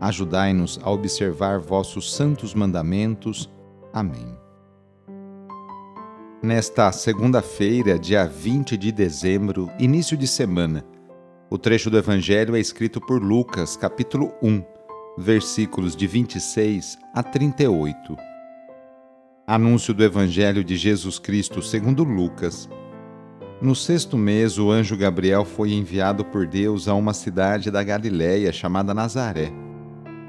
Ajudai-nos a observar vossos santos mandamentos. Amém. Nesta segunda-feira, dia 20 de dezembro, início de semana, o trecho do Evangelho é escrito por Lucas, capítulo 1, versículos de 26 a 38. Anúncio do Evangelho de Jesus Cristo segundo Lucas. No sexto mês, o anjo Gabriel foi enviado por Deus a uma cidade da Galiléia chamada Nazaré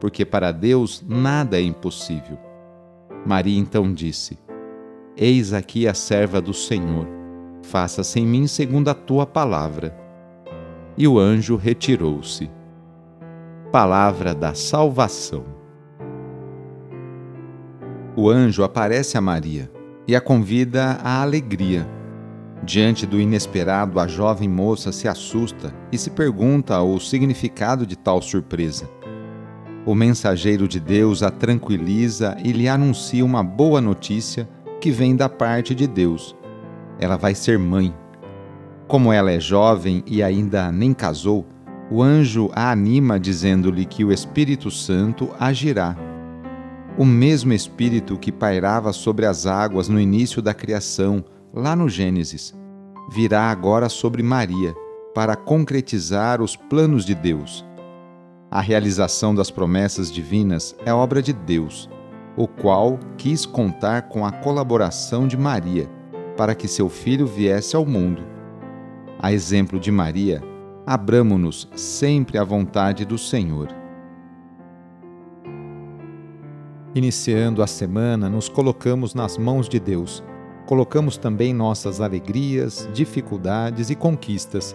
porque para Deus nada é impossível. Maria então disse: Eis aqui a serva do Senhor, faça-se em mim segundo a tua palavra. E o anjo retirou-se. Palavra da salvação. O anjo aparece a Maria e a convida à alegria. Diante do inesperado, a jovem moça se assusta e se pergunta o significado de tal surpresa. O mensageiro de Deus a tranquiliza e lhe anuncia uma boa notícia que vem da parte de Deus. Ela vai ser mãe. Como ela é jovem e ainda nem casou, o anjo a anima dizendo-lhe que o Espírito Santo agirá. O mesmo Espírito que pairava sobre as águas no início da criação, lá no Gênesis, virá agora sobre Maria para concretizar os planos de Deus. A realização das promessas divinas é obra de Deus, o qual quis contar com a colaboração de Maria para que seu filho viesse ao mundo. A exemplo de Maria, abramo-nos sempre à vontade do Senhor. Iniciando a semana, nos colocamos nas mãos de Deus. Colocamos também nossas alegrias, dificuldades e conquistas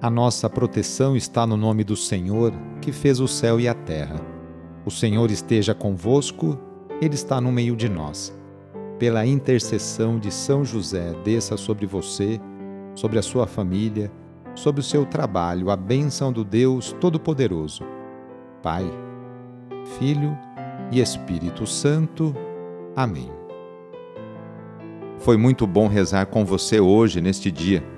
A nossa proteção está no nome do Senhor, que fez o céu e a terra. O Senhor esteja convosco, Ele está no meio de nós. Pela intercessão de São José, desça sobre você, sobre a sua família, sobre o seu trabalho, a bênção do Deus Todo-Poderoso. Pai, Filho e Espírito Santo. Amém. Foi muito bom rezar com você hoje, neste dia.